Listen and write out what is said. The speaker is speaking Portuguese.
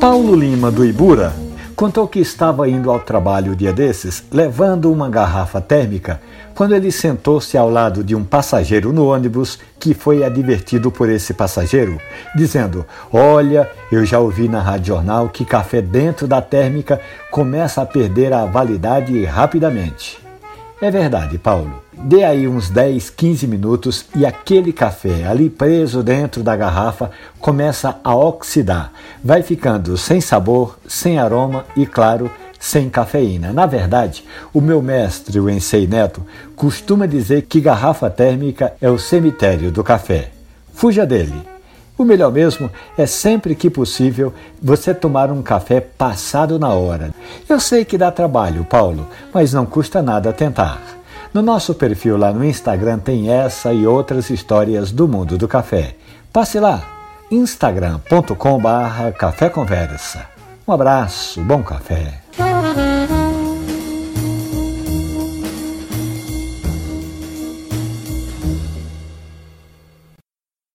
Paulo Lima do Ibura contou que estava indo ao trabalho o dia desses, levando uma garrafa térmica, quando ele sentou-se ao lado de um passageiro no ônibus que foi advertido por esse passageiro, dizendo: Olha, eu já ouvi na rádio jornal que café dentro da térmica começa a perder a validade rapidamente. É verdade, Paulo. Dê aí uns 10, 15 minutos e aquele café ali preso dentro da garrafa começa a oxidar. Vai ficando sem sabor, sem aroma e, claro, sem cafeína. Na verdade, o meu mestre, o Ensei Neto, costuma dizer que garrafa térmica é o cemitério do café. Fuja dele. O melhor mesmo é sempre que possível você tomar um café passado na hora. Eu sei que dá trabalho, Paulo, mas não custa nada tentar. No nosso perfil lá no Instagram tem essa e outras histórias do mundo do café. Passe lá, instagram.com/café conversa. Um abraço, bom café.